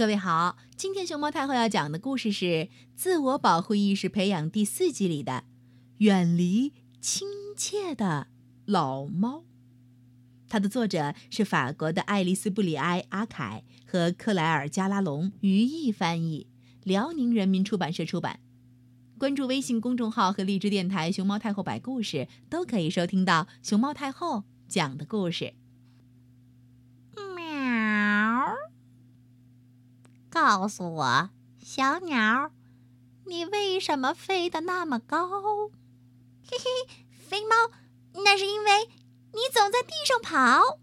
各位好，今天熊猫太后要讲的故事是《自我保护意识培养》第四季里的“远离亲切的老猫”。它的作者是法国的爱丽丝·布里埃·阿凯和克莱尔·加拉隆，于毅翻译，辽宁人民出版社出版。关注微信公众号和荔枝电台“熊猫太后摆故事”，都可以收听到熊猫太后讲的故事。告诉我，小鸟，你为什么飞得那么高？嘿嘿，飞猫，那是因为你总在地上跑。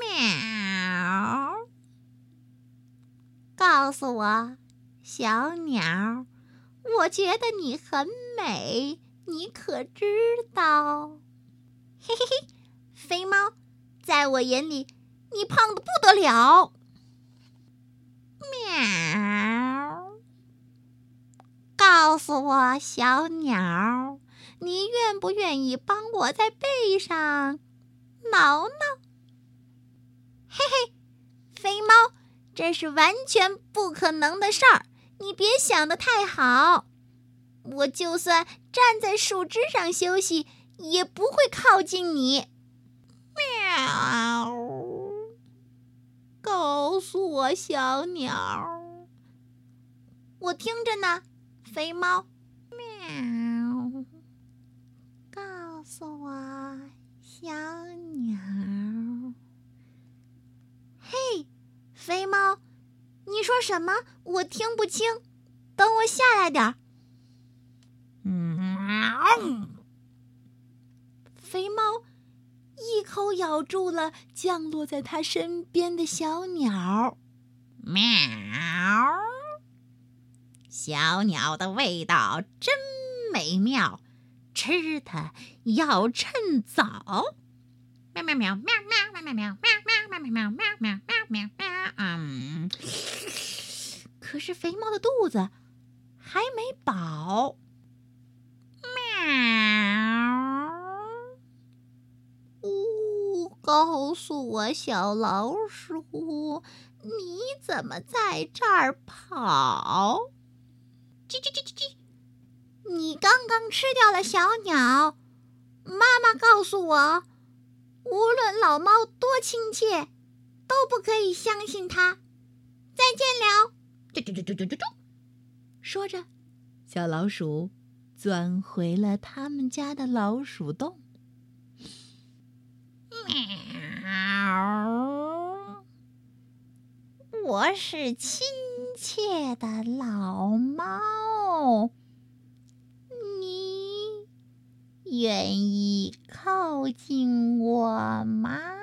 喵！告诉我，小鸟，我觉得你很美，你可知道？嘿嘿嘿，飞猫，在我眼里，你胖的不得了。喵！告诉我，小鸟，你愿不愿意帮我在背上挠挠？嘿嘿，飞猫，这是完全不可能的事儿，你别想的太好。我就算站在树枝上休息，也不会靠近你。喵！告诉我，小鸟，我听着呢。肥猫，喵！告诉我，小鸟。嘿，肥猫，你说什么？我听不清。等我下来点儿。嗯。肥猫。一口咬住了降落在他身边的小鸟，喵！小鸟的味道真美妙，吃它要趁早。喵喵喵喵喵喵喵喵喵喵喵喵喵喵喵喵！嗯，可是肥猫的肚子还没饱。呜告诉我，小老鼠，你怎么在这儿跑？叽叽叽叽叽！你刚刚吃掉了小鸟。妈妈告诉我，无论老猫多亲切，都不可以相信它。再见了。啾啾啾啾啾啾啾！说着，小老鼠钻回了他们家的老鼠洞。喵！我是亲切的老猫，愿意靠近我吗？